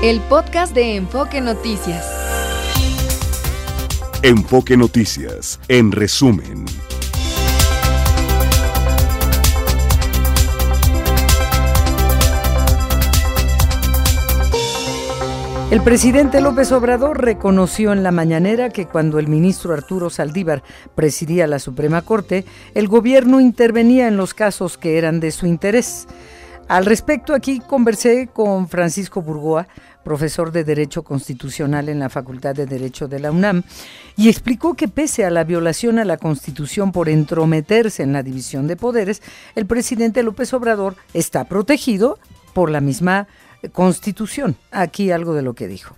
El podcast de Enfoque Noticias. Enfoque Noticias, en resumen. El presidente López Obrador reconoció en la mañanera que cuando el ministro Arturo Saldívar presidía la Suprema Corte, el gobierno intervenía en los casos que eran de su interés. Al respecto, aquí conversé con Francisco Burgoa, profesor de Derecho Constitucional en la Facultad de Derecho de la UNAM, y explicó que pese a la violación a la Constitución por entrometerse en la división de poderes, el presidente López Obrador está protegido por la misma Constitución. Aquí algo de lo que dijo.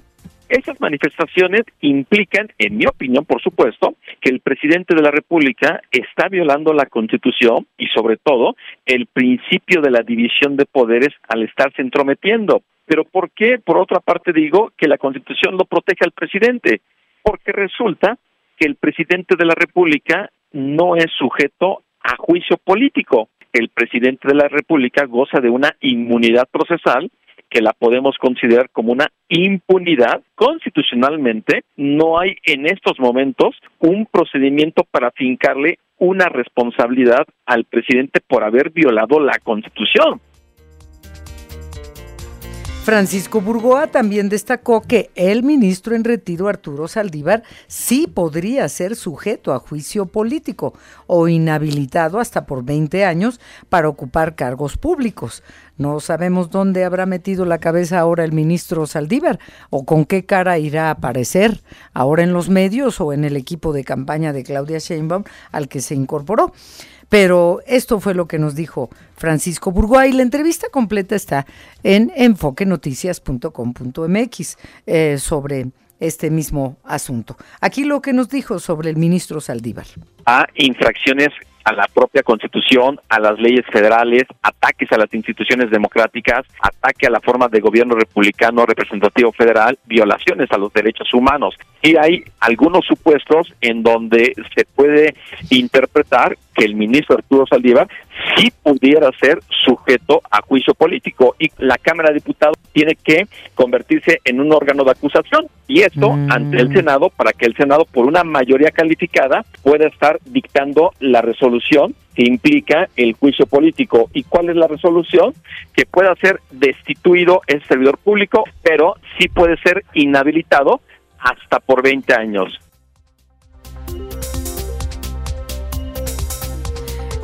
Esas manifestaciones implican, en mi opinión, por supuesto, que el presidente de la República está violando la Constitución y, sobre todo, el principio de la división de poderes al estarse entrometiendo. Pero ¿por qué, por otra parte, digo que la Constitución lo protege al presidente? Porque resulta que el presidente de la República no es sujeto a juicio político. El presidente de la República goza de una inmunidad procesal que la podemos considerar como una impunidad constitucionalmente, no hay en estos momentos un procedimiento para fincarle una responsabilidad al presidente por haber violado la Constitución. Francisco Burgoa también destacó que el ministro en retiro Arturo Saldívar sí podría ser sujeto a juicio político o inhabilitado hasta por 20 años para ocupar cargos públicos. No sabemos dónde habrá metido la cabeza ahora el ministro Saldívar o con qué cara irá a aparecer ahora en los medios o en el equipo de campaña de Claudia Sheinbaum al que se incorporó. Pero esto fue lo que nos dijo Francisco Burgoa y la entrevista completa está en enfoquenoticias.com.mx eh, sobre este mismo asunto. Aquí lo que nos dijo sobre el ministro Saldívar. A infracciones a la propia constitución, a las leyes federales, ataques a las instituciones democráticas, ataque a la forma de gobierno republicano representativo federal, violaciones a los derechos humanos. Y hay algunos supuestos en donde se puede interpretar que el ministro Arturo Saldívar sí pudiera ser sujeto a juicio político y la Cámara de Diputados tiene que convertirse en un órgano de acusación y esto Mm. ante el Senado para que el Senado por una mayoría calificada pueda estar dictando la resolución que implica el juicio político. ¿Y cuál es la resolución? Que pueda ser destituido el servidor público, pero sí puede ser inhabilitado hasta por 20 años.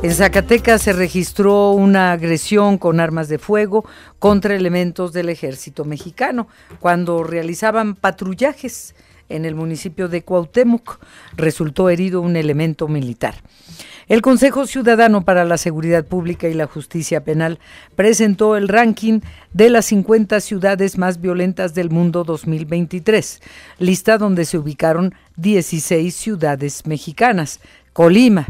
En Zacatecas se registró una agresión con armas de fuego contra elementos del ejército mexicano cuando realizaban patrullajes en el municipio de Cuauhtémoc. Resultó herido un elemento militar. El Consejo Ciudadano para la Seguridad Pública y la Justicia Penal presentó el ranking de las 50 ciudades más violentas del mundo 2023, lista donde se ubicaron 16 ciudades mexicanas. Colima,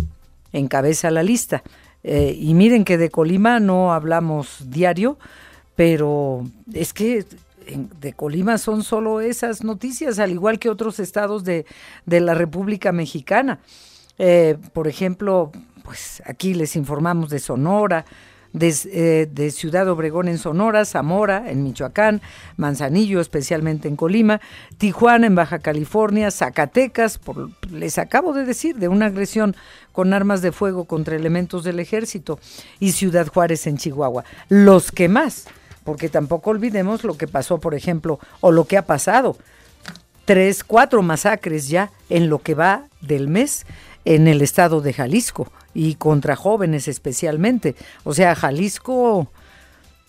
encabeza la lista. Eh, y miren que de Colima no hablamos diario, pero es que de Colima son solo esas noticias, al igual que otros estados de, de la República Mexicana. Eh, por ejemplo, pues aquí les informamos de Sonora, de, eh, de Ciudad Obregón en Sonora, Zamora en Michoacán, Manzanillo especialmente en Colima, Tijuana en Baja California, Zacatecas, por, les acabo de decir, de una agresión con armas de fuego contra elementos del ejército, y Ciudad Juárez en Chihuahua. Los que más, porque tampoco olvidemos lo que pasó, por ejemplo, o lo que ha pasado tres, cuatro masacres ya en lo que va del mes en el estado de Jalisco y contra jóvenes especialmente. O sea, Jalisco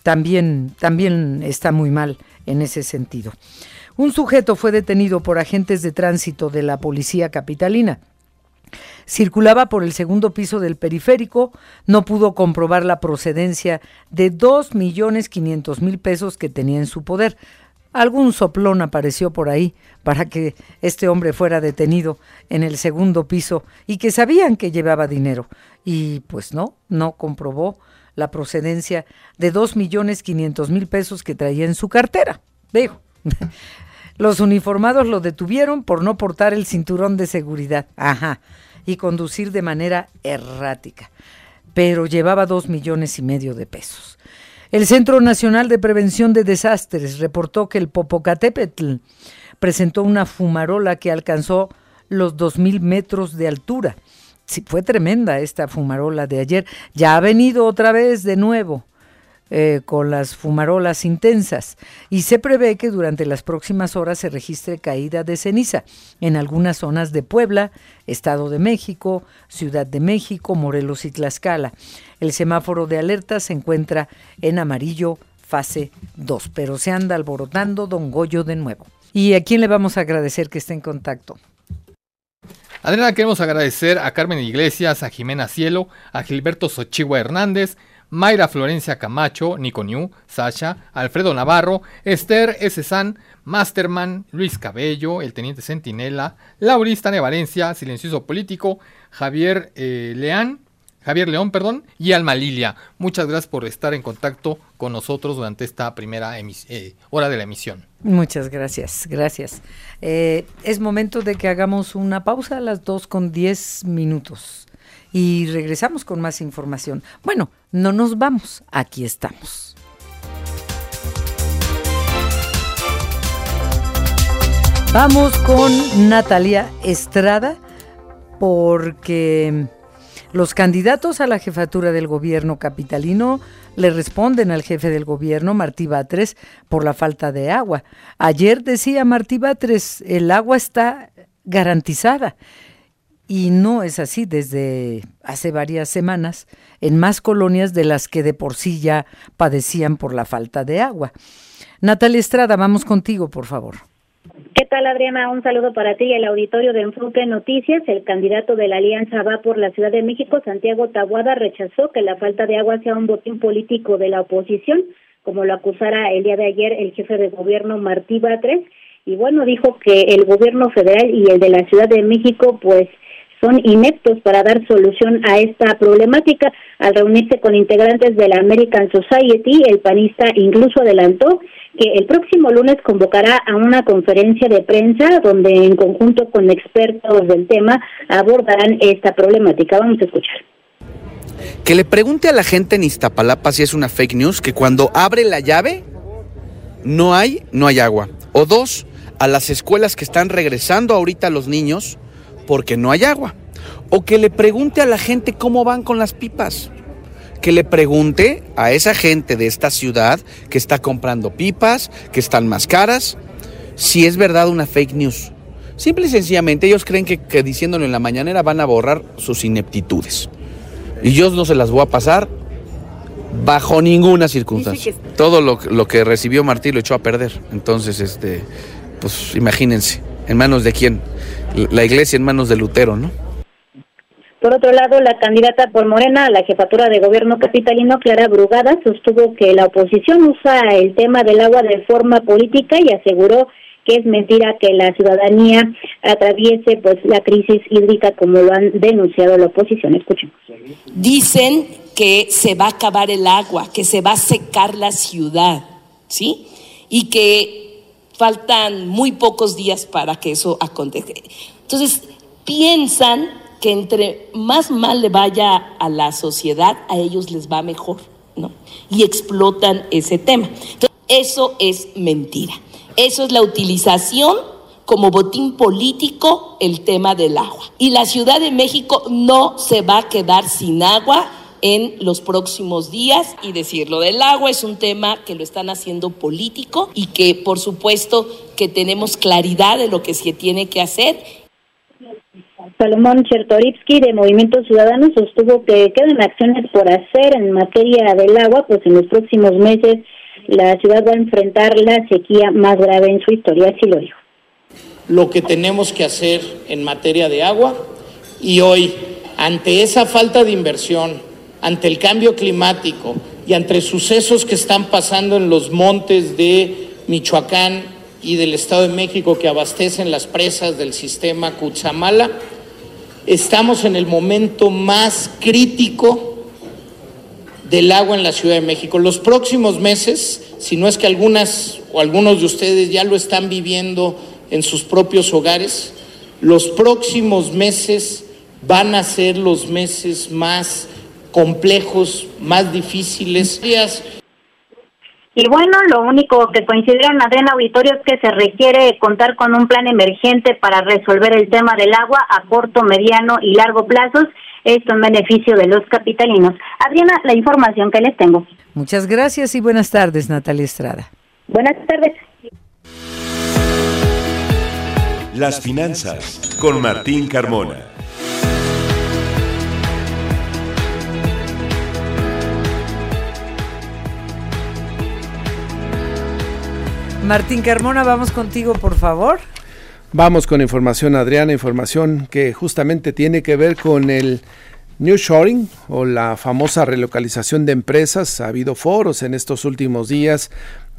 también, también está muy mal en ese sentido. Un sujeto fue detenido por agentes de tránsito de la policía capitalina. Circulaba por el segundo piso del periférico, no pudo comprobar la procedencia de dos millones quinientos mil pesos que tenía en su poder. Algún soplón apareció por ahí para que este hombre fuera detenido en el segundo piso y que sabían que llevaba dinero. Y pues no, no comprobó la procedencia de dos millones quinientos mil pesos que traía en su cartera. Digo, los uniformados lo detuvieron por no portar el cinturón de seguridad. Ajá. Y conducir de manera errática. Pero llevaba dos millones y medio de pesos. El Centro Nacional de Prevención de Desastres reportó que el Popocatépetl presentó una fumarola que alcanzó los 2.000 metros de altura. Sí, fue tremenda esta fumarola de ayer. Ya ha venido otra vez de nuevo. Eh, con las fumarolas intensas y se prevé que durante las próximas horas se registre caída de ceniza en algunas zonas de Puebla, Estado de México, Ciudad de México, Morelos y Tlaxcala. El semáforo de alerta se encuentra en amarillo fase 2, pero se anda alborotando Don Goyo de nuevo. ¿Y a quién le vamos a agradecer que esté en contacto? Adriana, queremos agradecer a Carmen Iglesias, a Jimena Cielo, a Gilberto Sochigua Hernández, Mayra Florencia Camacho, Nico New, Sasha, Alfredo Navarro, Esther S. San, Masterman, Luis Cabello, el Teniente Centinela, Laurista Valencia, Silencioso Político, Javier eh, Javier León, perdón, y Alma Lilia. Muchas gracias por estar en contacto con nosotros durante esta primera eh, hora de la emisión. Muchas gracias, gracias. Eh, es momento de que hagamos una pausa a las 2 con 10 minutos y regresamos con más información. Bueno, no nos vamos, aquí estamos. Vamos con Natalia Estrada porque los candidatos a la jefatura del gobierno capitalino le responden al jefe del gobierno, Martí Batres, por la falta de agua. Ayer decía Martí Batres, el agua está garantizada. Y no es así desde hace varias semanas en más colonias de las que de por sí ya padecían por la falta de agua. Natalia Estrada, vamos contigo, por favor. ¿Qué tal, Adriana? Un saludo para ti y el auditorio de Enfoque Noticias. El candidato de la Alianza Va por la Ciudad de México, Santiago Tabuada, rechazó que la falta de agua sea un botín político de la oposición, como lo acusara el día de ayer el jefe de gobierno Martí Batres. Y bueno, dijo que el gobierno federal y el de la Ciudad de México, pues, son ineptos para dar solución a esta problemática. Al reunirse con integrantes de la American Society, el panista incluso adelantó que el próximo lunes convocará a una conferencia de prensa donde en conjunto con expertos del tema abordarán esta problemática. Vamos a escuchar. Que le pregunte a la gente en Iztapalapa si es una fake news que cuando abre la llave no hay, no hay agua. O dos, a las escuelas que están regresando ahorita los niños porque no hay agua. O que le pregunte a la gente cómo van con las pipas. Que le pregunte a esa gente de esta ciudad que está comprando pipas, que están más caras, si es verdad una fake news. Simple y sencillamente ellos creen que, diciéndolo en la mañanera van a borrar sus ineptitudes. Y yo no se las voy a pasar bajo ninguna circunstancia. Todo lo, lo, que recibió Martí lo echó a perder. Entonces, este, pues imagínense, ¿en manos de quién? la iglesia en manos de Lutero, ¿no? Por otro lado, la candidata por Morena a la jefatura de gobierno capitalino, Clara Brugada, sostuvo que la oposición usa el tema del agua de forma política y aseguró que es mentira que la ciudadanía atraviese pues la crisis hídrica como lo han denunciado la oposición. Escuchemos. Dicen que se va a acabar el agua, que se va a secar la ciudad, ¿sí? Y que faltan muy pocos días para que eso acontezca. Entonces, piensan que entre más mal le vaya a la sociedad, a ellos les va mejor, ¿no? Y explotan ese tema. Entonces, eso es mentira. Eso es la utilización como botín político el tema del agua. Y la Ciudad de México no se va a quedar sin agua en los próximos días y decirlo del agua es un tema que lo están haciendo político y que por supuesto que tenemos claridad de lo que se tiene que hacer. Salomón Chertorivsky de Movimiento Ciudadano sostuvo que quedan acciones por hacer en materia del agua, pues en los próximos meses la ciudad va a enfrentar la sequía más grave en su historia, así lo dijo. Lo que tenemos que hacer en materia de agua y hoy, ante esa falta de inversión, ante el cambio climático y ante sucesos que están pasando en los montes de Michoacán y del Estado de México que abastecen las presas del sistema Cutzamala, estamos en el momento más crítico del agua en la Ciudad de México. Los próximos meses, si no es que algunas o algunos de ustedes ya lo están viviendo en sus propios hogares, los próximos meses van a ser los meses más complejos, más difíciles. Y bueno, lo único que coincidieron Adriana Auditorio es que se requiere contar con un plan emergente para resolver el tema del agua a corto, mediano y largo plazos, esto en beneficio de los capitalinos. Adriana, la información que les tengo. Muchas gracias y buenas tardes, Natalia Estrada. Buenas tardes. Las finanzas con Martín Carmona. Martín Carmona, vamos contigo, por favor. Vamos con información, Adriana, información que justamente tiene que ver con el New Shoring o la famosa relocalización de empresas. Ha habido foros en estos últimos días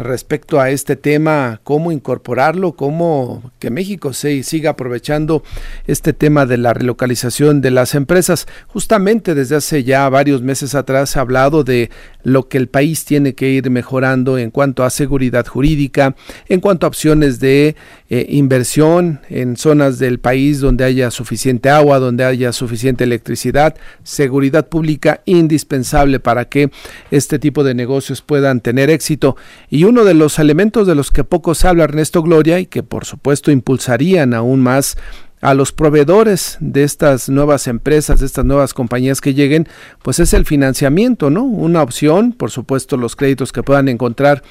respecto a este tema, cómo incorporarlo, cómo que México se siga aprovechando este tema de la relocalización de las empresas. Justamente desde hace ya varios meses atrás se ha hablado de lo que el país tiene que ir mejorando en cuanto a seguridad jurídica, en cuanto a opciones de eh, inversión en zonas del país donde haya suficiente agua, donde haya suficiente electricidad, seguridad pública indispensable para que este tipo de negocios puedan tener éxito. Y uno de los elementos de los que poco se habla Ernesto Gloria y que por supuesto impulsarían aún más a los proveedores de estas nuevas empresas, de estas nuevas compañías que lleguen, pues es el financiamiento, ¿no? Una opción, por supuesto, los créditos que puedan encontrar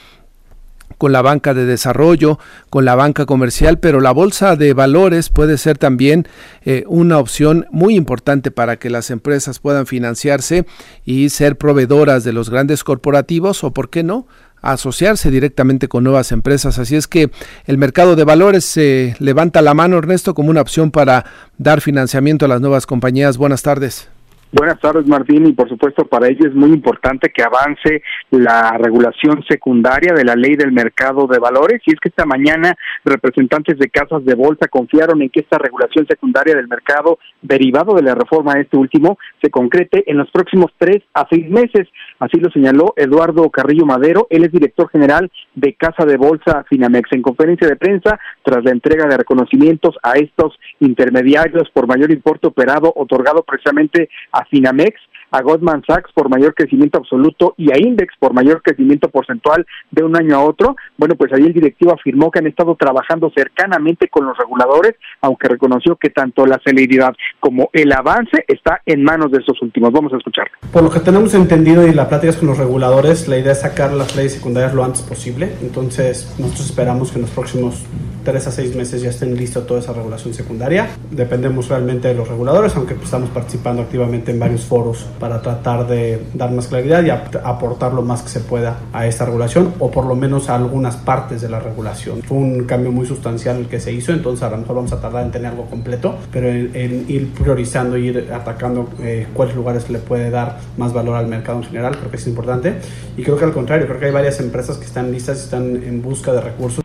con la banca de desarrollo, con la banca comercial, pero la bolsa de valores puede ser también eh, una opción muy importante para que las empresas puedan financiarse y ser proveedoras de los grandes corporativos o, ¿por qué no?, asociarse directamente con nuevas empresas. Así es que el mercado de valores se levanta la mano, Ernesto, como una opción para dar financiamiento a las nuevas compañías. Buenas tardes. Buenas tardes, Martín, y por supuesto para ello es muy importante que avance la regulación secundaria de la ley del mercado de valores. Y es que esta mañana representantes de casas de bolsa confiaron en que esta regulación secundaria del mercado, derivado de la reforma de este último, se concrete en los próximos tres a seis meses. Así lo señaló Eduardo Carrillo Madero, él es director general de Casa de Bolsa Finamex. En conferencia de prensa, tras la entrega de reconocimientos a estos intermediarios por mayor importe operado otorgado precisamente a Finamex, a Goldman Sachs por mayor crecimiento absoluto y a Index por mayor crecimiento porcentual de un año a otro. Bueno, pues ahí el directivo afirmó que han estado trabajando cercanamente con los reguladores, aunque reconoció que tanto la celeridad como el avance está en manos de estos últimos. Vamos a escucharlo. Por lo que tenemos entendido y la plática con los reguladores, la idea es sacar las leyes secundarias lo antes posible. Entonces, nosotros esperamos que en los próximos tres a seis meses ya estén listos toda esa regulación secundaria. Dependemos realmente de los reguladores, aunque pues, estamos participando activamente en varios foros para tratar de dar más claridad y aportar lo más que se pueda a esta regulación o por lo menos a algunas partes de la regulación. Fue un cambio muy sustancial el que se hizo, entonces a lo mejor vamos a tardar en tener algo completo, pero en, ir priorizando, ir atacando eh, cuáles lugares le puede dar más valor al mercado en general, creo que es importante. Y creo que al contrario, creo que hay varias empresas que están listas están en busca de recursos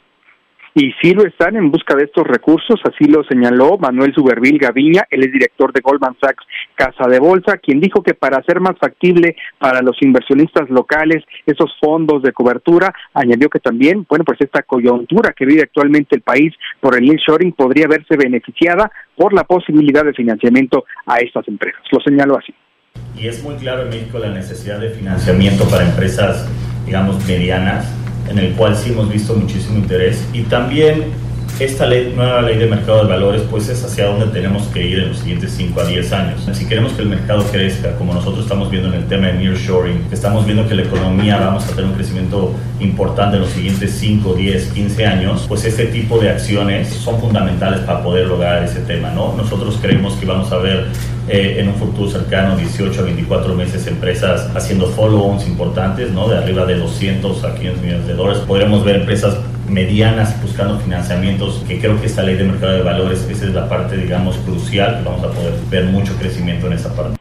y sí lo están en busca de estos recursos, así lo señaló Manuel Subervil Gaviña, él es director de Goldman Sachs Casa de Bolsa, quien dijo que para hacer más factible para los inversionistas locales esos fondos de cobertura, añadió que también, bueno, pues esta coyuntura que vive actualmente el país por el shoring podría verse beneficiada por la posibilidad de financiamiento a estas empresas. Lo señaló así. Y es muy claro en México la necesidad de financiamiento para empresas, digamos, medianas en el cual sí hemos visto muchísimo interés. Y también esta ley, nueva ley de mercado de valores pues es hacia donde tenemos que ir en los siguientes 5 a 10 años. Si queremos que el mercado crezca, como nosotros estamos viendo en el tema de nearshoring, estamos viendo que la economía vamos a tener un crecimiento importante en los siguientes 5, 10, 15 años, pues este tipo de acciones son fundamentales para poder lograr ese tema, ¿no? Nosotros creemos que vamos a ver eh, en un futuro cercano, 18 a 24 meses, empresas haciendo follow-ons importantes, ¿no? De arriba de 200 a 500 millones de dólares. Podremos ver empresas medianas buscando financiamientos, que creo que esta ley de mercado de valores, esa es la parte, digamos, crucial, que vamos a poder ver mucho crecimiento en esa parte.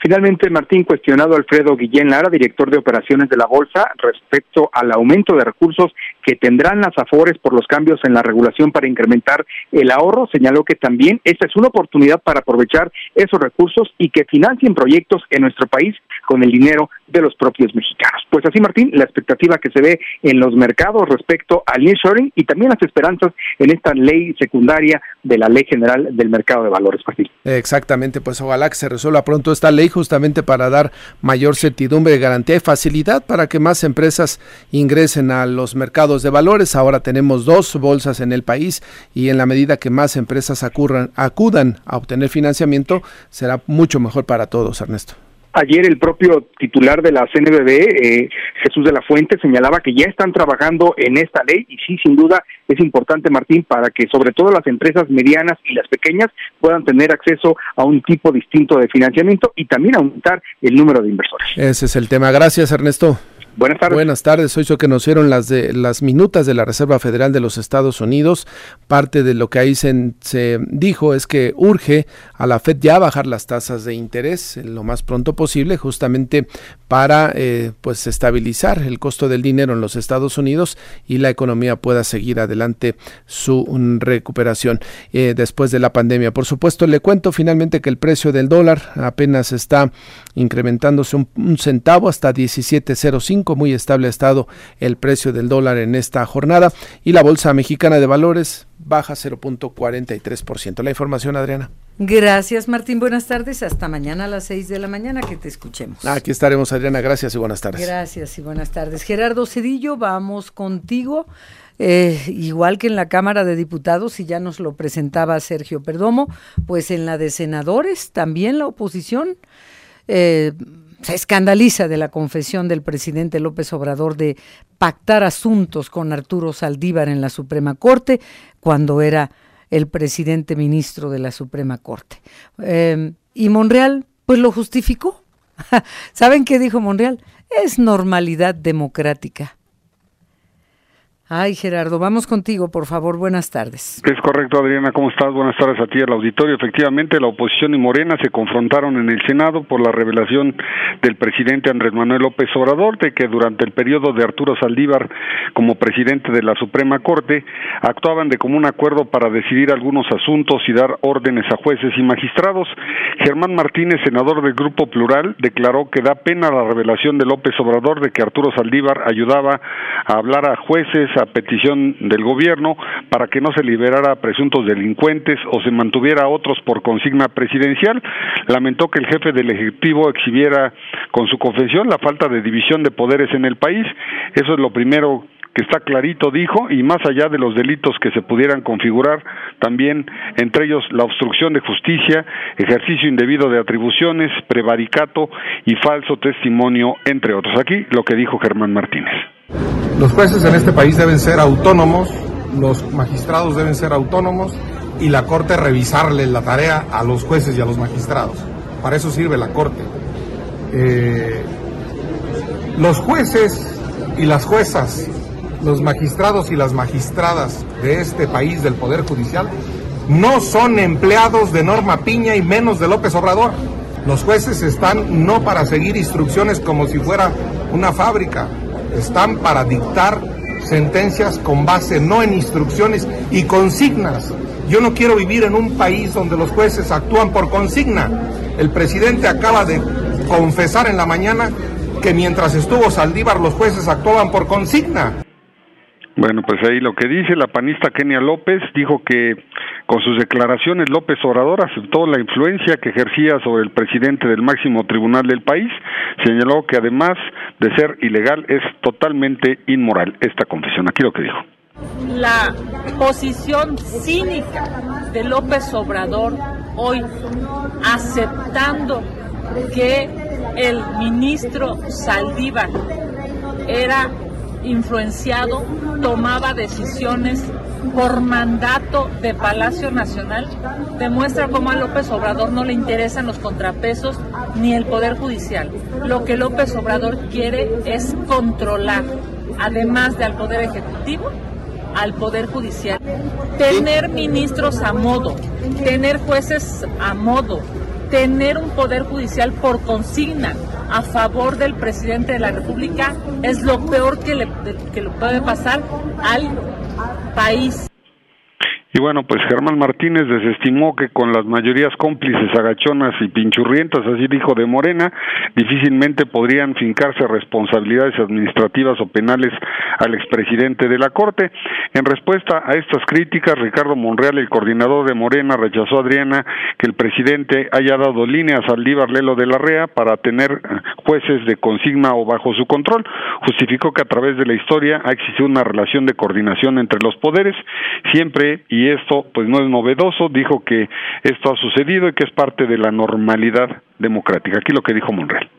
Finalmente, Martín, cuestionado Alfredo Guillén Lara, director de operaciones de la Bolsa, respecto al aumento de recursos que tendrán las AFORES por los cambios en la regulación para incrementar el ahorro, señaló que también esta es una oportunidad para aprovechar esos recursos y que financien proyectos en nuestro país con el dinero de los propios mexicanos. Pues así, Martín, la expectativa que se ve en los mercados respecto al insuring y también las esperanzas en esta ley secundaria de la Ley General del Mercado de Valores, Exactamente, pues ojalá que se resuelva pronto esta ley justamente para dar mayor certidumbre, garantía y facilidad para que más empresas ingresen a los mercados de valores. Ahora tenemos dos bolsas en el país y en la medida que más empresas acudan a obtener financiamiento, será mucho mejor para todos, Ernesto. Ayer el propio titular de la CNBB, eh, Jesús de la Fuente, señalaba que ya están trabajando en esta ley y sí, sin duda es importante, Martín, para que sobre todo las empresas medianas y las pequeñas puedan tener acceso a un tipo distinto de financiamiento y también aumentar el número de inversores. Ese es el tema. Gracias, Ernesto. Buenas tardes. Buenas tardes. Hoy que nos dieron las de las minutas de la Reserva Federal de los Estados Unidos. Parte de lo que ahí se, se, dijo es que urge a la Fed ya bajar las tasas de interés lo más pronto posible, justamente para eh, pues estabilizar el costo del dinero en los Estados Unidos y la economía pueda seguir adelante su recuperación eh, después de la pandemia. Por supuesto, le cuento finalmente que el precio del dólar apenas está incrementándose un centavo hasta 17.05 muy estable ha estado el precio del dólar en esta jornada y la Bolsa Mexicana de Valores baja 0.43%. La información, Adriana. Gracias, Martín. Buenas tardes. Hasta mañana a las 6 de la mañana que te escuchemos. Aquí estaremos, Adriana. Gracias y buenas tardes. Gracias y buenas tardes. Gerardo Cedillo, vamos contigo. Eh, igual que en la Cámara de Diputados, y ya nos lo presentaba Sergio Perdomo, pues en la de senadores también la oposición eh, se escandaliza de la confesión del presidente López Obrador de pactar asuntos con Arturo Saldívar en la Suprema Corte cuando era el presidente ministro de la Suprema Corte. Em, y Monreal, pues lo justificó. ¿Saben qué dijo Monreal? Es normalidad democrática. Ay, Gerardo, vamos contigo, por favor. Buenas tardes. Es correcto, Adriana. ¿Cómo estás? Buenas tardes a ti, al auditorio. Efectivamente, la oposición y Morena se confrontaron en el Senado por la revelación del presidente Andrés Manuel López Obrador de que durante el periodo de Arturo Saldívar como presidente de la Suprema Corte actuaban de común acuerdo para decidir algunos asuntos y dar órdenes a jueces y magistrados. Germán Martínez, senador del Grupo Plural, declaró que da pena la revelación de López Obrador de que Arturo Saldívar ayudaba a hablar a jueces, a petición del gobierno para que no se liberara a presuntos delincuentes o se mantuviera a otros por consigna presidencial. Lamentó que el jefe del Ejecutivo exhibiera con su confesión la falta de división de poderes en el país. Eso es lo primero que está clarito, dijo, y más allá de los delitos que se pudieran configurar, también entre ellos la obstrucción de justicia, ejercicio indebido de atribuciones, prevaricato y falso testimonio, entre otros. Aquí lo que dijo Germán Martínez. Los jueces en este país deben ser autónomos, los magistrados deben ser autónomos y la Corte revisarle la tarea a los jueces y a los magistrados. Para eso sirve la Corte. Eh, los jueces y las juezas, los magistrados y las magistradas de este país del Poder Judicial no son empleados de Norma Piña y menos de López Obrador. Los jueces están no para seguir instrucciones como si fuera una fábrica, están para dictar sentencias con base no en instrucciones y consignas. Yo no quiero vivir en un país donde los jueces actúan por consigna. El presidente acaba de confesar en la mañana que mientras estuvo Saldívar los jueces actuaban por consigna. Bueno, pues ahí lo que dice la panista Kenia López dijo que con sus declaraciones López Obrador aceptó la influencia que ejercía sobre el presidente del máximo tribunal del país. Señaló que además de ser ilegal es totalmente inmoral esta confesión. Aquí lo que dijo. La posición cínica de López Obrador hoy aceptando que el ministro Saldívar era influenciado, tomaba decisiones por mandato de Palacio Nacional, demuestra cómo a López Obrador no le interesan los contrapesos ni el Poder Judicial. Lo que López Obrador quiere es controlar, además del Poder Ejecutivo, al Poder Judicial. Tener ministros a modo, tener jueces a modo, tener un Poder Judicial por consigna, a favor del presidente de la República es lo peor que le, que le puede pasar al país. Y bueno, pues Germán Martínez desestimó que con las mayorías cómplices agachonas y pinchurrientas, así dijo de Morena, difícilmente podrían fincarse responsabilidades administrativas o penales al expresidente de la Corte. En respuesta a estas críticas, Ricardo Monreal, el coordinador de Morena, rechazó a Adriana que el presidente haya dado líneas al Líbar Lelo de la REA para tener eh, jueces de consigna o bajo su control. Justificó que a través de la historia ha existido una relación de coordinación entre los poderes, siempre y y esto pues no es novedoso, dijo que esto ha sucedido y que es parte de la normalidad democrática. Aquí lo que dijo Monreal.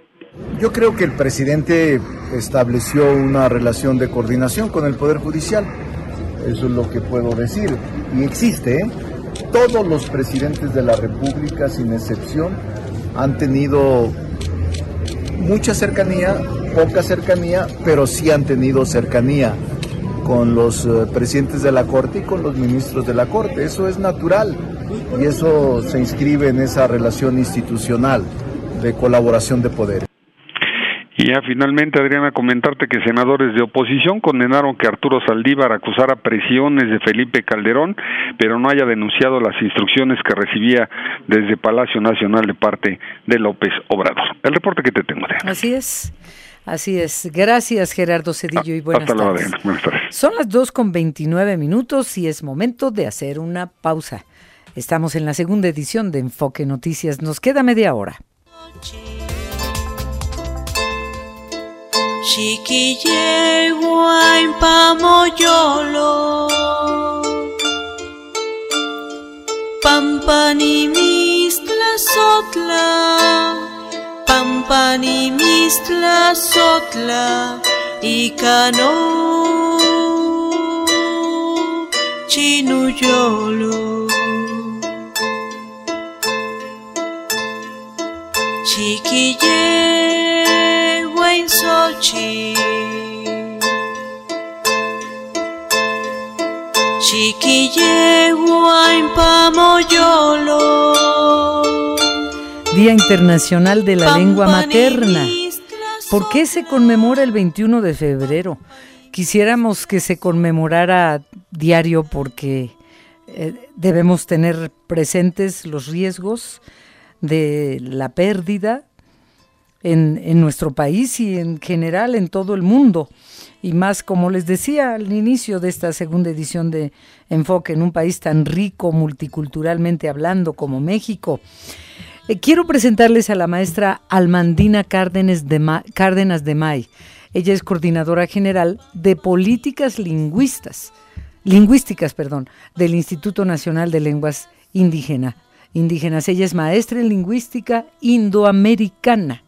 Yo creo que el presidente estableció una relación de coordinación con el Poder Judicial. Eso es lo que puedo decir. Y existe, ¿eh? Todos los presidentes de la República, sin excepción, han tenido mucha cercanía, poca cercanía, pero sí han tenido cercanía con los eh, presidentes de la Corte y con los ministros de la Corte. Eso es natural y eso se inscribe en esa relación institucional de colaboración de poderes. Y ya finalmente, Adriana, comentarte que senadores de oposición condenaron que Arturo Saldívar acusara presiones de Felipe Calderón, pero no haya denunciado las instrucciones que recibía desde Palacio Nacional de parte de López Obrador. El reporte que te tengo, Adriana. Así es. Así es. Gracias, Gerardo Cedillo, y buenas tardes. Buenas tardes. Son las 2 con 29 minutos y es momento de hacer una pausa. Estamos en la segunda edición de Enfoque Noticias. Nos queda media hora. Sotla Pampani Mistla Sotla Ikano Chinuyolo Chiquille Buen Sochi Chiquille Buen Día Internacional de la Lengua Materna. ¿Por qué se conmemora el 21 de febrero? Quisiéramos que se conmemorara diario porque eh, debemos tener presentes los riesgos de la pérdida en, en, nuestro país y en general en todo el mundo. Y más, como les decía al inicio de esta segunda edición de Enfoque, en un país tan rico multiculturalmente hablando como México. Eh, quiero presentarles a la maestra Almandina Cárdenas de, Cárdenas de May. Ella es coordinadora general de políticas lingüistas, lingüísticas, perdón, del Instituto Nacional de Lenguas Indígena, Indígenas. Ella es maestra en lingüística indoamericana.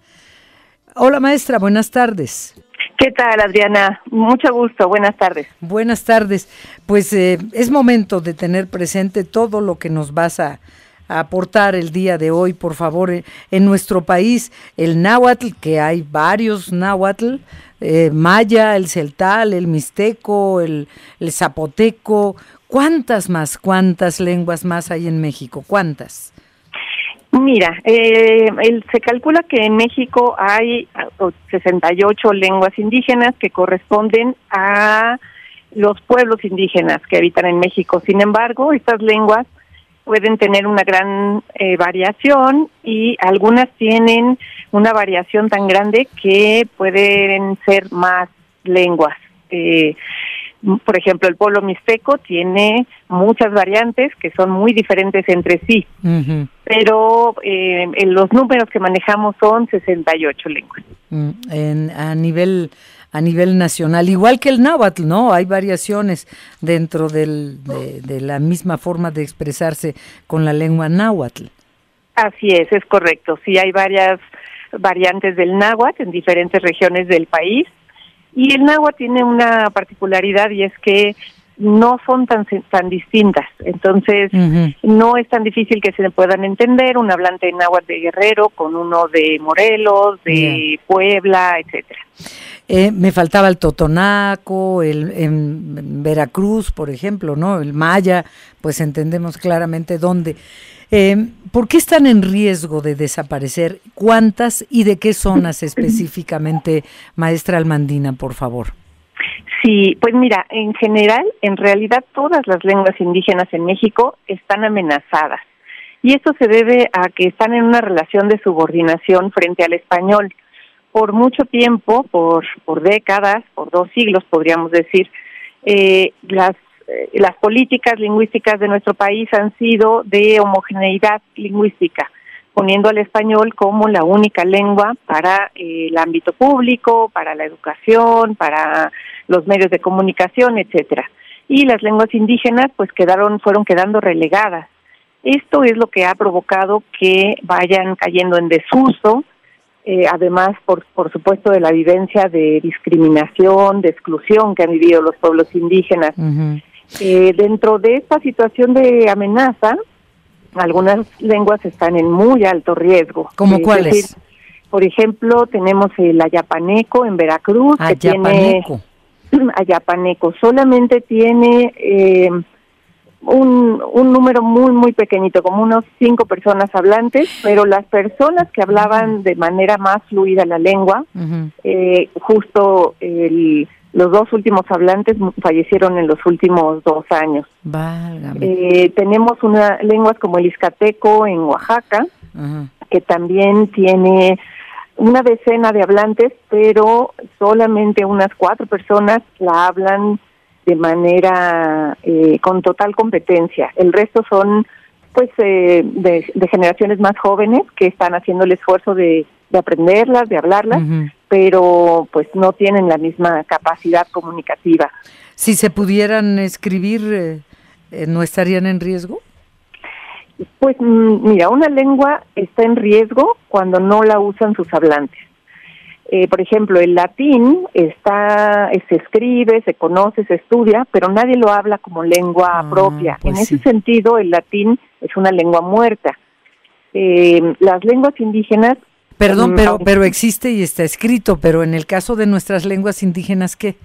Hola maestra, buenas tardes. ¿Qué tal, Adriana? Mucho gusto, buenas tardes. Buenas tardes. Pues eh, es momento de tener presente todo lo que nos vas a, aportar el día de hoy, por favor, en nuestro país, el náhuatl, que hay varios náhuatl, eh, maya, el celtal, el mixteco, el, zapoteco, ¿cuántas más, cuántas lenguas más hay en México? ¿Cuántas? Mira, eh, se calcula que en México hay 68 lenguas indígenas que corresponden a los pueblos indígenas que habitan en México. Sin embargo, estas lenguas pueden tener una gran eh, variación y algunas tienen una variación tan grande que pueden ser más lenguas. Eh, por ejemplo, el pueblo mixteco tiene muchas variantes que son muy diferentes entre sí, pero eh, en los números que manejamos son 68 lenguas. Mm, en, a nivel a nivel nacional, igual que el náhuatl, ¿no? Hay variaciones dentro del, de, la misma forma de expresarse con la lengua náhuatl. Así es, es correcto. Sí, hay varias variantes del náhuatl en diferentes regiones del país. Y el náhuatl tiene una particularidad y es que no son tan tan distintas, entonces no es tan difícil que se puedan entender un hablante de náhuatl de Guerrero con uno de Morelos, de Puebla, etcétera. Eh, me faltaba el totonaco, el en Veracruz, por ejemplo, ¿no? El maya, pues entendemos claramente dónde. Eh, ¿Por qué están en riesgo de desaparecer? ¿Cuántas y de qué zonas específicamente, maestra Almandina, por favor? Sí, pues mira, en general, en realidad todas las lenguas indígenas en México están amenazadas. Y esto se debe a que están en una relación de subordinación frente al español. Por mucho tiempo, por, por décadas, por dos siglos podríamos decir, eh, las, eh, las políticas lingüísticas de nuestro país han sido de homogeneidad lingüística poniendo al español como la única lengua para eh, el ámbito público, para la educación, para los medios de comunicación, etcétera. Y las lenguas indígenas pues quedaron fueron quedando relegadas. Esto es lo que ha provocado que vayan cayendo en desuso, eh, además, por, por supuesto, de la vivencia de discriminación, de exclusión que han vivido los pueblos indígenas. eh, dentro de esta situación de amenaza, algunas lenguas están en muy alto riesgo. ¿Cómo Es cuáles? decir, por ejemplo, tenemos el ayapaneco en Veracruz, que tiene Ayapaneco. ayapaneco. Solamente tiene eh, un, un número muy, muy pequeñito, como unos cinco personas hablantes, pero las personas que hablaban de manera más fluida la lengua, eh, justo el- los dos últimos hablantes fallecieron en los últimos dos años. Eh, tenemos una lenguas como el izcateco en Oaxaca, que también tiene una decena de hablantes, pero solamente unas cuatro personas la hablan de manera eh, con total competencia. El resto son pues eh, de, de generaciones más jóvenes que están haciendo el esfuerzo de, de aprenderlas, de hablarlas, pero pues no tienen la misma capacidad comunicativa. Si se pudieran escribir, eh, eh, ¿no estarían en riesgo? Pues mm, mira, una lengua está en riesgo cuando no la usan sus hablantes. Eh, por ejemplo, el latín está, se escribe, se conoce, se estudia, pero nadie lo habla como lengua propia. pues en ese sentido, el latín es una lengua muerta. Eh, las lenguas indígenas. Perdón, mm, pero, pero existe y está escrito, pero en el caso de nuestras lenguas indígenas, ¿qué?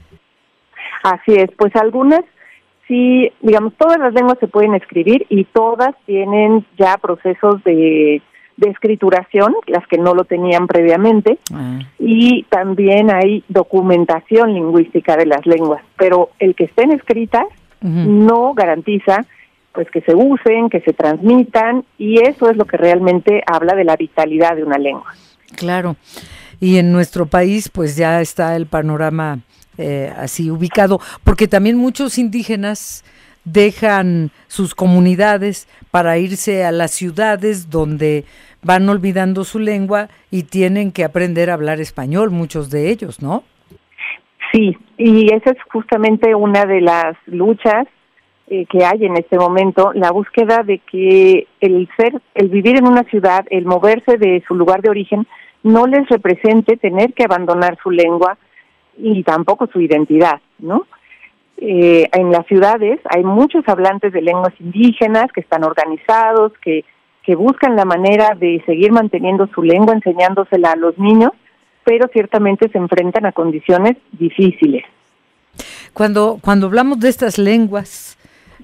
Así es, pues algunas sí, digamos, todas las lenguas se pueden escribir y todas tienen ya procesos de, de escrituración, las que no lo tenían previamente, y también hay documentación lingüística de las lenguas, pero el que estén escritas no garantiza pues que se usen, que se transmitan, y eso es lo que realmente habla de la vitalidad de una lengua. Claro. Y en nuestro país, pues ya está el panorama eh, así ubicado, porque también muchos indígenas dejan sus comunidades para irse a las ciudades donde van olvidando su lengua y tienen que aprender a hablar español, muchos de ellos, ¿no? Sí, y esa es justamente una de las luchas eh, que hay en este momento, la búsqueda de que el ser, el vivir en una ciudad, el moverse de su lugar de origen, no les represente tener que abandonar su lengua y tampoco su identidad, ¿no? Eh, en las ciudades hay muchos hablantes de lenguas indígenas que están organizados, que, que buscan la manera de seguir manteniendo su lengua, enseñándosela a los niños, pero ciertamente se enfrentan a condiciones difíciles. Cuando, cuando hablamos de estas lenguas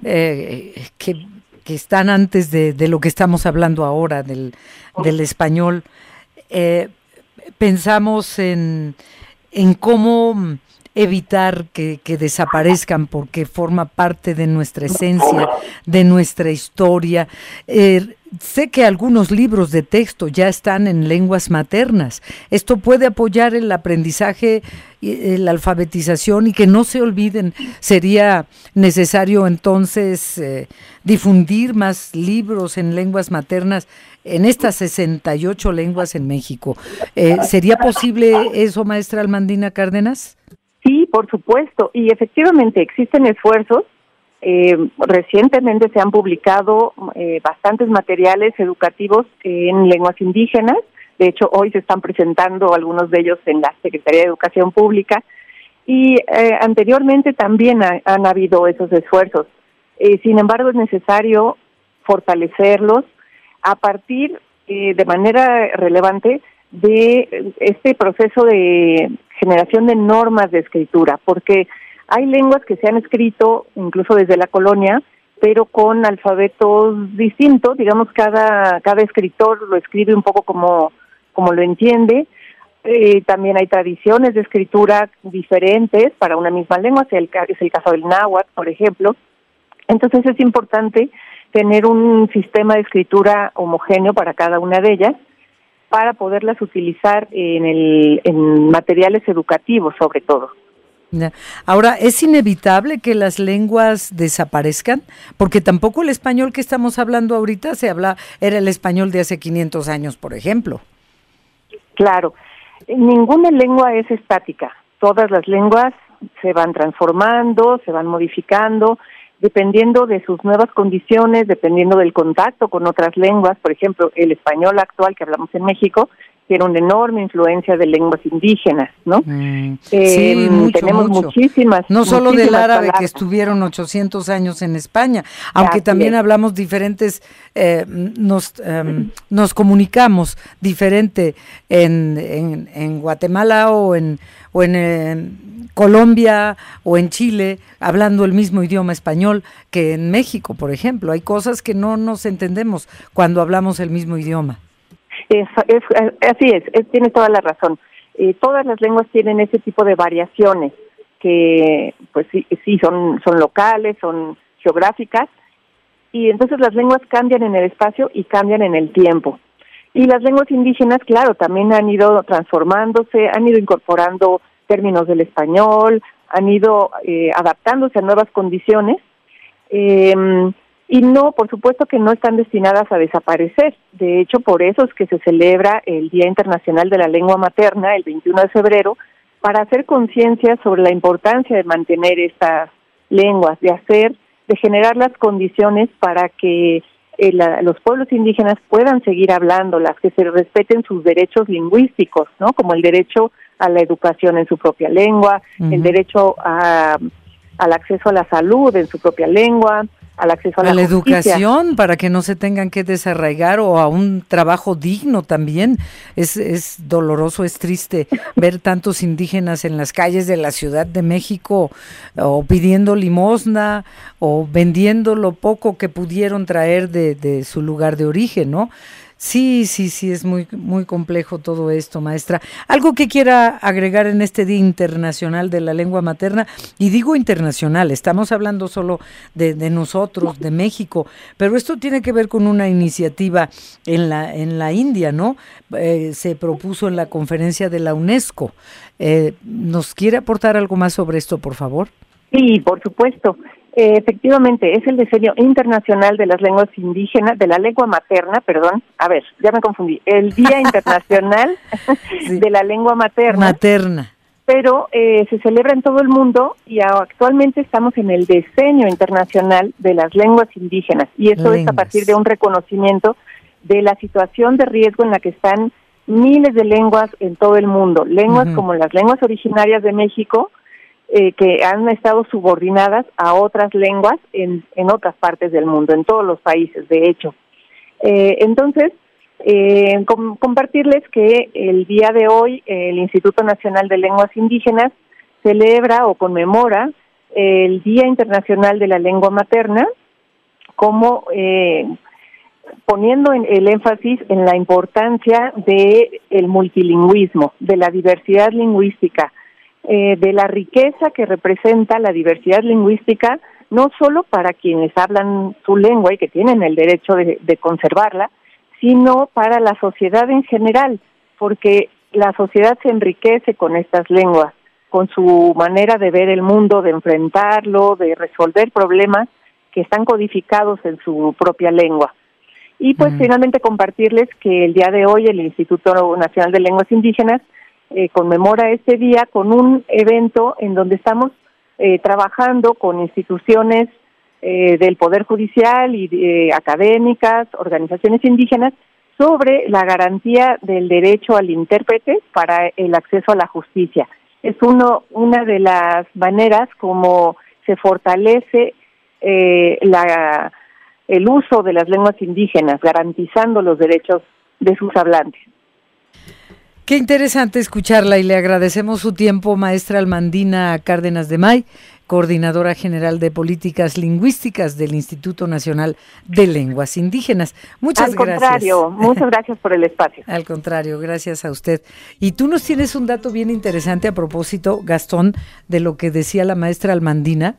eh, que, que están antes de, lo que estamos hablando ahora, del, del español, eh, pensamos en, en cómo evitar que, que desaparezcan porque forma parte de nuestra esencia, de nuestra historia. Eh, sé que algunos libros de texto ya están en lenguas maternas. Esto puede apoyar el aprendizaje, eh, la alfabetización y que no se olviden. Sería necesario entonces eh, difundir más libros en lenguas maternas en estas 68 lenguas en México. ¿Sería posible eso, maestra Almandina Cárdenas? Sí, por supuesto, y efectivamente existen esfuerzos. Eh, recientemente se han publicado eh, bastantes materiales educativos en lenguas indígenas. De hecho, hoy se están presentando algunos de ellos en la Secretaría de Educación Pública. Y eh, anteriormente también ha- han habido esos esfuerzos. Eh, sin embargo, es necesario fortalecerlos a partir eh, de manera relevante de este proceso de generación de normas de escritura, porque hay lenguas que se han escrito incluso desde la colonia, pero con alfabetos distintos, digamos cada cada escritor lo escribe un poco como como lo entiende Eh, también hay tradiciones de escritura diferentes para una misma lengua, es el, es el caso del náhuatl, por ejemplo. Entonces es importante tener un sistema de escritura homogéneo para cada una de ellas para poderlas utilizar en, el, en materiales educativos sobre todo. Ahora, ¿es inevitable que las lenguas desaparezcan? Porque tampoco el español que estamos hablando ahorita se habla, era el español de hace 500 años, por ejemplo. Claro, ninguna lengua es estática. Todas las lenguas se van transformando, se van modificando, dependiendo de sus nuevas condiciones, dependiendo del contacto con otras lenguas. Por ejemplo, el español actual que hablamos en México tiene una enorme influencia de lenguas indígenas, ¿no? Mm, Eh, sí, mucho, tenemos mucho. muchísimas. No solo del muchísimas árabe que estuvieron 800 años en España, aunque Así también es. hablamos diferentes, eh, nos, em, nos comunicamos diferente en, en, en Guatemala o en, o en eh, Colombia o en Chile, hablando el mismo idioma español que en México, por ejemplo. Hay cosas que no nos entendemos cuando hablamos el mismo idioma. Es, eh, así es, es- tiene toda la razón. Eh, todas las lenguas tienen ese tipo de variaciones que, pues sí, sí son, son locales, son geográficas, y entonces las lenguas cambian en el espacio y cambian en el tiempo. Y las lenguas indígenas, claro, también han ido transformándose, han ido incorporando términos del español, han ido eh, adaptándose a nuevas condiciones. Eh, y no, por supuesto que no están destinadas a desaparecer. De hecho, por eso es que se celebra el Día Internacional de la Lengua Materna el 21 de febrero para hacer conciencia sobre la importancia de mantener estas lenguas, de hacer, de generar las condiciones para que eh, la- los pueblos indígenas puedan seguir hablándolas, que se respeten sus derechos lingüísticos, ¿no? Como el derecho a la educación en su propia lengua, el derecho a, al acceso a la salud en su propia lengua, al acceso a la, a la educación para que no se tengan que desarraigar o a un trabajo digno también. Es, es doloroso, es triste ver tantos indígenas en las calles de la Ciudad de México o pidiendo limosna o vendiendo lo poco que pudieron traer de, de su lugar de origen, ¿no? Sí, sí, sí, es muy, muy complejo todo esto, maestra. ¿Algo que quiera agregar en este Día Internacional de la Lengua Materna? Y digo internacional, estamos hablando solo de, nosotros, de México, pero esto tiene que ver con una iniciativa en la, en la India, ¿no? Eh, se propuso en la conferencia de la UNESCO. Eh, ¿Nos quiere aportar algo más sobre esto, por favor? Sí, por supuesto. Eh, efectivamente, es el diseño internacional de las lenguas indígenas, de la lengua materna, perdón. A ver, ya me confundí. El Día Internacional de la Lengua Materna. Materna. Pero eh, se celebra en todo el mundo y actualmente estamos en el diseño internacional de las lenguas indígenas. Y eso es a Lenguas. partir de un reconocimiento de la situación de riesgo en la que están miles de lenguas en todo el mundo. Lenguas como las lenguas originarias de México, eh, que han estado subordinadas a otras lenguas en, en otras partes del mundo, en todos los países, de hecho. Eh, entonces, eh, com- compartirles que el día de hoy el Instituto Nacional de Lenguas Indígenas celebra o conmemora el Día Internacional de la Lengua Materna como eh, poniendo en- el énfasis en la importancia de el multilingüismo, de la diversidad lingüística, eh, de la riqueza que representa la diversidad lingüística, no solo para quienes hablan su lengua y que tienen el derecho de, de conservarla, sino para la sociedad en general, porque la sociedad se enriquece con estas lenguas, con su manera de ver el mundo, de enfrentarlo, de resolver problemas que están codificados en su propia lengua. Y pues finalmente compartirles que el día de hoy el Instituto Nacional de Lenguas Indígenas eh, conmemora este día con un evento en donde estamos eh, trabajando con instituciones eh, del Poder Judicial y eh, académicas, organizaciones indígenas, sobre la garantía del derecho al intérprete para el acceso a la justicia. Es uno, una de las maneras como se fortalece eh, la, el uso de las lenguas indígenas, garantizando los derechos de sus hablantes. Qué interesante escucharla y le agradecemos su tiempo, maestra Almandina Cárdenas de May, coordinadora general de políticas lingüísticas del Instituto Nacional de Lenguas Indígenas. Muchas Al gracias. contrario, muchas gracias por el espacio. Al contrario, gracias a usted. Y tú nos tienes un dato bien interesante a propósito, Gastón, de lo que decía la maestra Almandina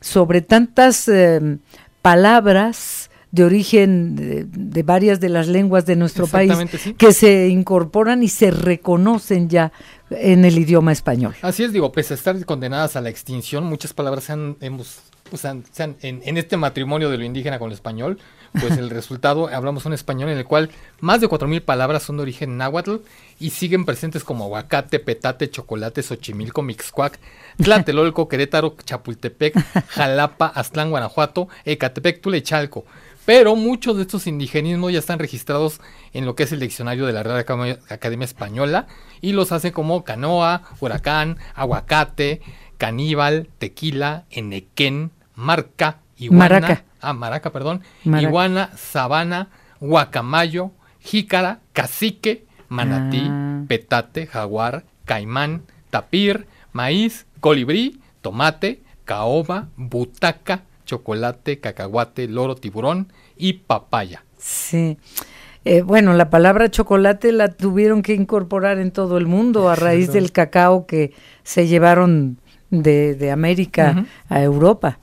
sobre tantas eh, palabras de origen de, de varias de las lenguas de nuestro país sí. que se incorporan y se reconocen ya en el idioma español. Así es, digo, pese a estar condenadas a la extinción, muchas palabras han, hemos, pues, han- se han- en, en este matrimonio de lo indígena con lo español, pues el resultado, hablamos un español en el cual más de 4.000 palabras son de origen náhuatl y siguen presentes como aguacate, petate, chocolate, xochimilco, mixcuac, Tlatelolco, Querétaro, Chapultepec, Jalapa, Aztlán, Guanajuato, Ecatepec, Tula y Chalco. Pero muchos de estos indigenismos ya están registrados en lo que es el diccionario de la Real Academia, Española y los hace como canoa, huracán, aguacate, caníbal, tequila, enequén, marca, iguana, Maraca. ah, maraca, perdón, Maraca. iguana, sabana, guacamayo, jícara, cacique, manatí, Ah. petate, jaguar, caimán, tapir, maíz, colibrí, tomate, caoba, butaca, chocolate, cacahuate, loro, tiburón y papaya. Sí. Eh, bueno, la palabra chocolate la tuvieron que incorporar en todo el mundo a raíz Exacto. del cacao que se llevaron de, de América a Europa.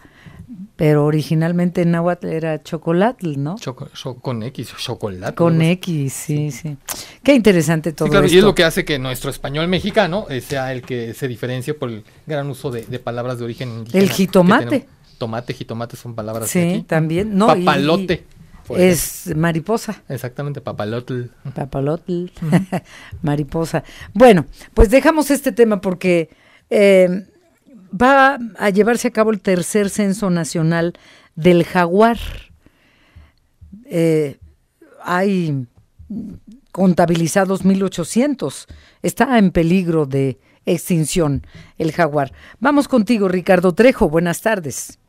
Pero originalmente en náhuatl era chocolatl, ¿no? Choco- cho- con X, chocolate. Con. X, sí, sí. Qué interesante todo Sí, claro, esto. y es lo que hace que nuestro español mexicano eh, sea el que se diferencie por el gran uso de, de palabras de origen indígena. El jitomate. Tomate, jitomate son palabras de Sí, aquí. también. No, y- Papalote. es mariposa. Exactamente, papalotl. Papalotl, mariposa. Bueno, pues dejamos este tema porque eh, va a llevarse a cabo el tercer censo nacional del jaguar. Eh, hay contabilizados 1800. Está en peligro de extinción el jaguar. Vamos contigo, Ricardo Trejo. Buenas tardes.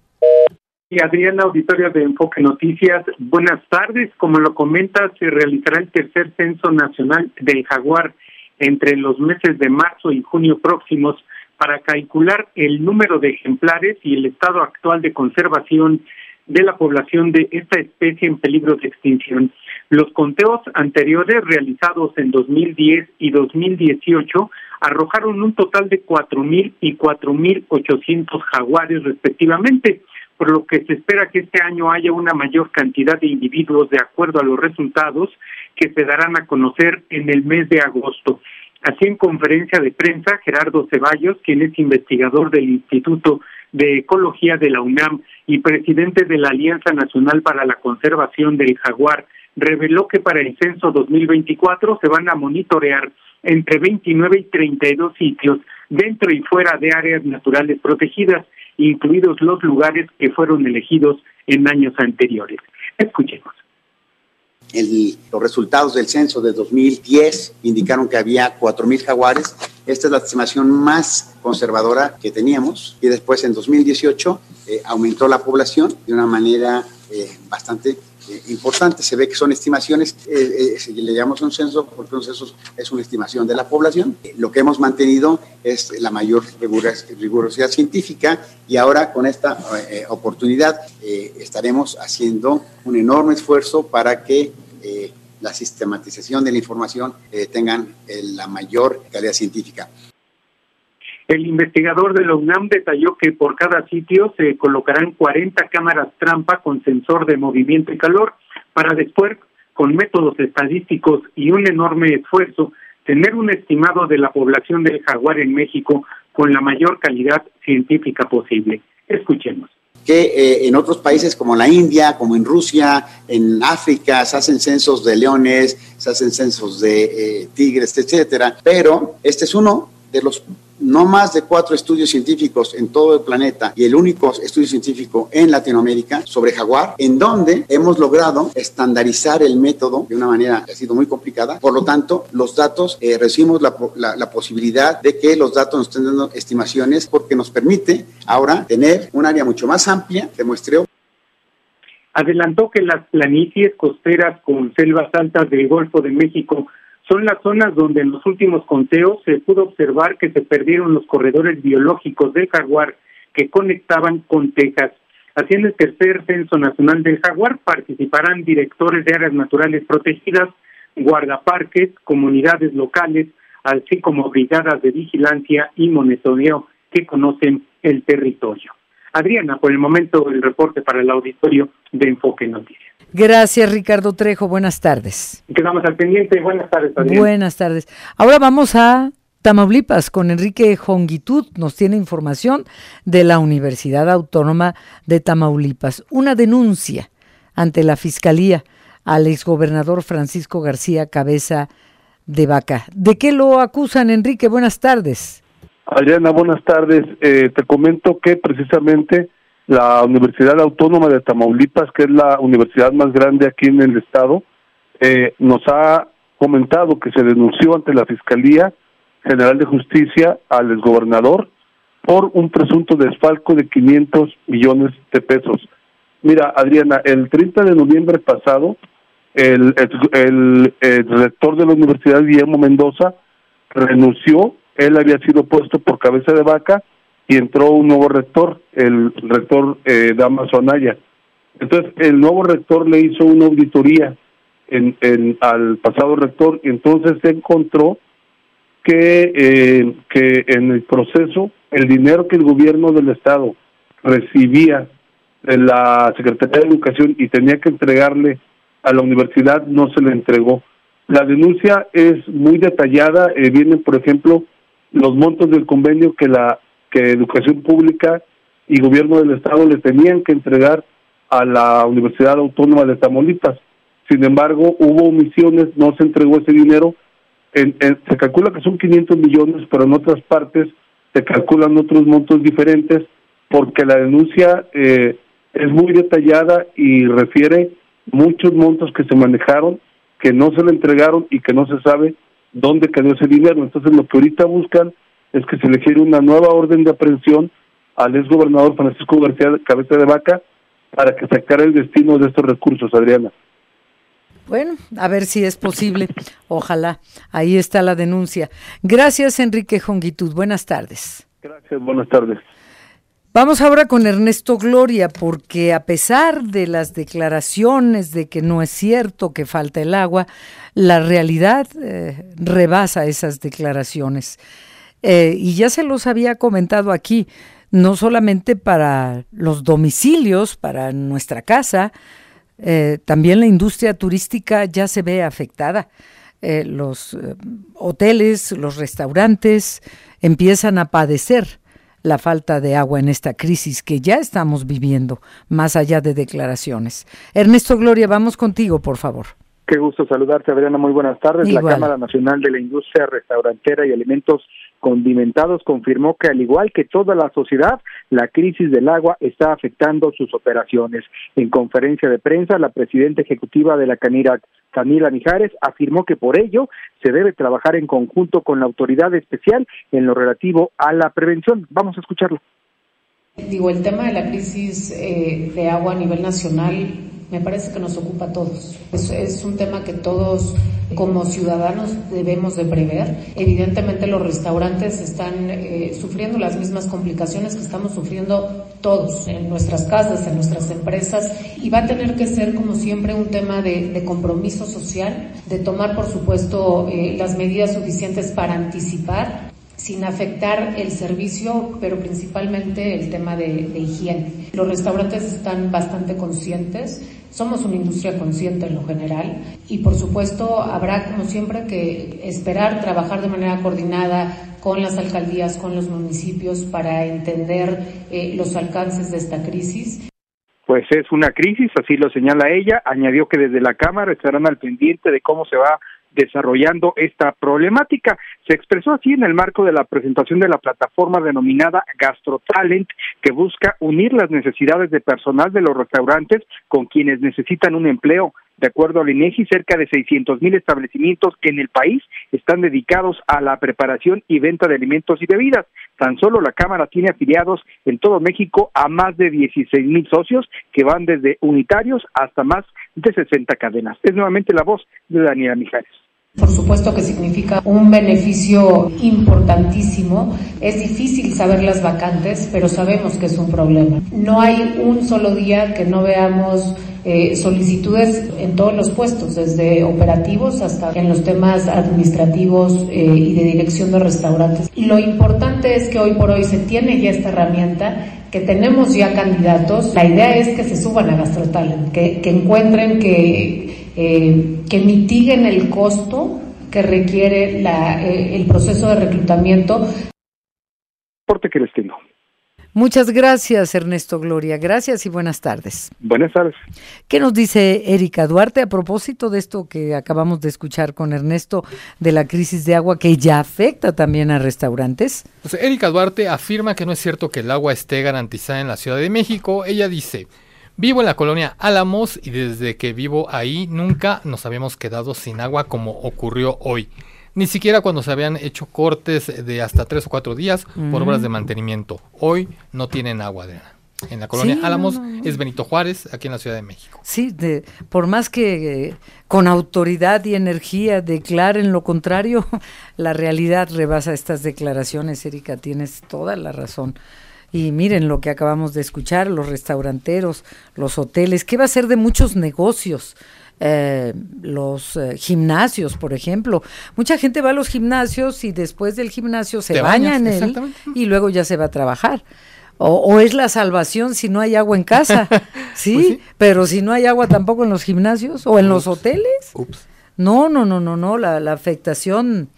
Adriana, auditorio de Enfoque Noticias, buenas tardes. Como lo comenta, se realizará el tercer censo nacional del jaguar entre los meses de marzo y junio próximos para calcular el número de ejemplares y el estado actual de conservación de la población de esta especie en peligro de extinción. Los conteos anteriores realizados en 2010 y 2018 arrojaron un total de 4.000 y 4.800 jaguares respectivamente, por lo que se espera que este año haya una mayor cantidad de individuos de acuerdo a los resultados que se darán a conocer en el mes de agosto. Así en conferencia de prensa, Gerardo Ceballos, quien es investigador del Instituto de Ecología de la UNAM y presidente de la Alianza Nacional para la Conservación del Jaguar, reveló que para el censo 2024 se van a monitorear entre 29 y 32 sitios dentro y fuera de áreas naturales protegidas, incluidos los lugares que fueron elegidos en años anteriores. Escuchemos. El- los resultados del censo de 2010 indicaron que había 4.000 jaguares. Esta es la estimación más conservadora que teníamos. Y después, en 2018, eh, aumentó la población de una manera eh, bastante eh, importante. Se ve que son estimaciones, eh, eh, le llamamos un censo, porque un censo es una estimación de la población. Lo que hemos mantenido es la mayor riguros- rigurosidad científica y ahora con esta eh, oportunidad estaremos haciendo un enorme esfuerzo para que la sistematización de la información tengan la mayor calidad científica. El investigador de la UNAM detalló que por cada sitio se colocarán 40 cámaras trampa con sensor de movimiento y calor para después, con métodos estadísticos y un enorme esfuerzo, tener un estimado de la población del jaguar en México con la mayor calidad científica posible. Escuchemos. que eh, en otros países como la India, como en Rusia, en África, se hacen censos de leones, se hacen censos de eh, tigres, etcétera. Pero este es uno de los no más de cuatro estudios científicos en todo el planeta y el único estudio científico en Latinoamérica sobre jaguar, en donde hemos logrado estandarizar el método de una manera que ha sido muy complicada. Por lo tanto, los datos, eh, recibimos la, la- la posibilidad de que los datos nos estén dando estimaciones porque nos permite ahora tener un área mucho más amplia de muestreo Adelantó que las planicies costeras con selvas altas del Golfo de México son las zonas donde en los últimos conteos se pudo observar que se perdieron los corredores biológicos del jaguar que conectaban con Texas. En el tercer Censo Nacional del Jaguar participarán directores de áreas naturales protegidas, guardaparques, comunidades locales, así como brigadas de vigilancia y monitoreo que conocen el territorio. Adriana, por el momento el reporte para el auditorio de Enfoque Noticias. Gracias, Ricardo Trejo. Buenas tardes. Quedamos al pendiente. Buenas tardes, Adriana. Buenas tardes. Ahora vamos a Tamaulipas con Enrique Jongitud. Nos tiene información de la Universidad Autónoma de Tamaulipas. Una denuncia ante la Fiscalía al exgobernador Francisco García Cabeza de Vaca. ¿De qué lo acusan, Enrique? Buenas tardes. Adriana, buenas tardes. Eh, te comento que precisamente la Universidad Autónoma de Tamaulipas, que es la universidad más grande aquí en el estado, eh, nos ha comentado que se denunció ante la Fiscalía General de Justicia al exgobernador por un presunto desfalco de 500 millones de pesos. Mira, Adriana, el 30 de noviembre pasado, el, el, el rector de la Universidad, Guillermo Mendoza, renunció él había sido puesto por cabeza de vaca y entró un nuevo rector, el rector eh, Damaso Anaya. Entonces, el nuevo rector le hizo una auditoría en, en, al pasado rector y entonces se encontró que, eh, que en el proceso el dinero que el gobierno del Estado recibía de la Secretaría de Educación y tenía que entregarle a la universidad no se le entregó. La denuncia es muy detallada, eh, vienen, por ejemplo, los montos del convenio que la que Educación Pública y Gobierno del Estado le tenían que entregar a la Universidad Autónoma de Tamaulipas. Sin embargo, hubo omisiones, no se entregó ese dinero. En, se calcula que son 500 millones, pero en otras partes se calculan otros montos diferentes porque la denuncia eh, es muy detallada y refiere muchos montos que se manejaron, que no se le entregaron y que no se sabe dónde quedó ese dinero. Entonces lo que ahorita buscan es que se le una nueva orden de aprehensión al ex gobernador Francisco García Cabeza de Vaca para que sacara el destino de estos recursos, Adriana. Bueno, a ver si es posible. Ojalá. Ahí está la denuncia. Gracias, Enrique Jongitud. Buenas tardes. Gracias, buenas tardes. Vamos ahora con Ernesto Gloria, porque a pesar de las declaraciones de que no es cierto que falta el agua, la realidad eh, rebasa esas declaraciones. Eh, y ya se los había comentado aquí, no solamente para los domicilios, para nuestra casa, eh, también la industria turística ya se ve afectada. los hoteles, los restaurantes empiezan a padecer la falta de agua en esta crisis que ya estamos viviendo, más allá de declaraciones. Ernesto Gloria, vamos contigo, por favor. Qué gusto saludarte, Adriana. Muy buenas tardes. La Cámara Nacional de la Industria Restaurantera y Alimentos Condimentados confirmó que, al igual que toda la sociedad, la crisis del agua está afectando sus operaciones. En conferencia de prensa, la presidenta ejecutiva de la Canira Camila Mijares afirmó que por ello se debe trabajar en conjunto con la autoridad especial en lo relativo a la prevención. Vamos a escucharlo. Digo, el tema de la crisis eh, de agua a nivel nacional me parece que nos ocupa a todos. Es, un tema que todos como ciudadanos debemos de prever. Evidentemente los restaurantes están eh, sufriendo las mismas complicaciones que estamos sufriendo todos en nuestras casas, en nuestras empresas y va a tener que ser como siempre un tema de, de compromiso social, de tomar por supuesto eh, las medidas suficientes para anticipar sin afectar el servicio, pero principalmente el tema de, higiene. Los restaurantes están bastante conscientes, somos una industria consciente en lo general y por supuesto habrá como siempre que esperar, trabajar de manera coordinada con las alcaldías, con los municipios para entender eh, los alcances de esta crisis. Pues es una crisis, así lo señala ella. Añadió que desde la Cámara estarán al pendiente de cómo se va desarrollando esta problemática. Se expresó así en el marco de la presentación de la plataforma denominada GastroTalent, que busca unir las necesidades de personal de los restaurantes con quienes necesitan un empleo. De acuerdo al INEGI, cerca de 600 mil establecimientos en el país están dedicados a la preparación y venta de alimentos y bebidas. Tan solo la Cámara tiene afiliados en todo México a más de 16 mil socios que van desde unitarios hasta más de 60 cadenas. Es nuevamente la voz de Daniela Mijares. Por supuesto que significa un beneficio importantísimo. Es difícil saber las vacantes, pero sabemos que es un problema. No hay un solo día que no veamos eh, solicitudes en todos los puestos, desde operativos hasta en los temas administrativos eh, y de dirección de restaurantes. Lo importante es que hoy por hoy se tiene ya esta herramienta que tenemos ya candidatos, la idea es que se suban a Gastrotalent, que, que encuentren, que, eh, que mitiguen el costo que requiere la, eh, el proceso de reclutamiento. Porte que les tengo. Muchas gracias, Ernesto Gloria. Gracias y buenas tardes. Buenas tardes. ¿Qué nos dice Erika Duarte a propósito de esto que acabamos de escuchar con Ernesto de la crisis de agua que ya afecta también a restaurantes? Pues Erika Duarte afirma que no es cierto que el agua esté garantizada en la Ciudad de México. Ella dice, vivo en la colonia Álamos y desde que vivo ahí nunca nos habíamos quedado sin agua como ocurrió hoy. Ni siquiera cuando se habían hecho cortes de hasta tres o cuatro días por Mm. obras de mantenimiento. Hoy no tienen agua, Adriana. En la colonia Sí, Álamos no, no. es Benito Juárez, aquí en la Ciudad de México. Sí, de, por más que eh, con autoridad y energía declaren lo contrario, la realidad rebasa estas declaraciones, Erika, tienes toda la razón. Y miren lo que acabamos de escuchar, los restauranteros, los hoteles, ¿qué va a ser de muchos negocios? Eh, los eh, gimnasios, por ejemplo. Mucha gente va a los gimnasios y después del gimnasio se baña bañas, en él y luego ya se va a trabajar. O, o es la salvación si no hay agua en casa, ¿sí? Pues sí. Pero si no hay agua tampoco en los gimnasios o en los hoteles. Ups. No, no, no, no, no. La, la afectación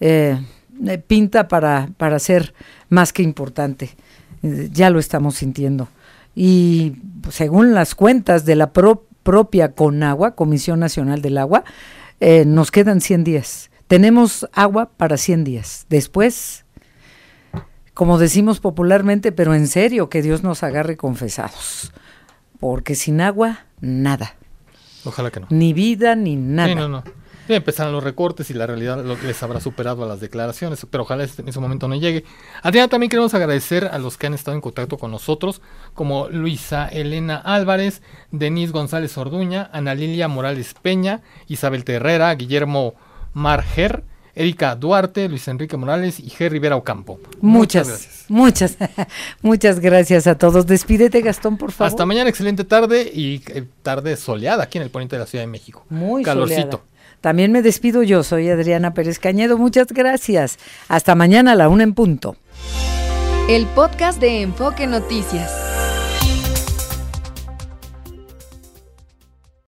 eh, eh, pinta para, para ser más que importante. Eh, ya lo estamos sintiendo. Y pues, según las cuentas de la pro- propia CONAGUA, Comisión Nacional del Agua, eh, nos quedan 100 días. Tenemos agua para 100 días. Después, como decimos popularmente, pero en serio, que Dios nos agarre confesados. Porque sin agua, nada. Ojalá que no. Ni vida, ni nada. Sí, no, no. Sí, empezaron los recortes y la realidad les habrá superado a las declaraciones, pero ojalá este- en ese momento no llegue. Adriana, también queremos agradecer a los que han estado en contacto con nosotros, como Luisa Elena Álvarez, Denise González Orduña, Ana Lilia Morales Peña, Isabel Terrera, Guillermo Marger, Erika Duarte, Luis Enrique Morales y G. Rivera Ocampo. Muchas, gracias. muchas, muchas gracias a todos. Despídete, Gastón, por favor. Hasta mañana, excelente tarde y eh, tarde soleada aquí en el poniente de la Ciudad de México. Muy Calorcito. soleada. También me despido yo, soy Adriana Pérez Cañedo. Muchas gracias. Hasta mañana a la una en punto. El podcast de Enfoque Noticias.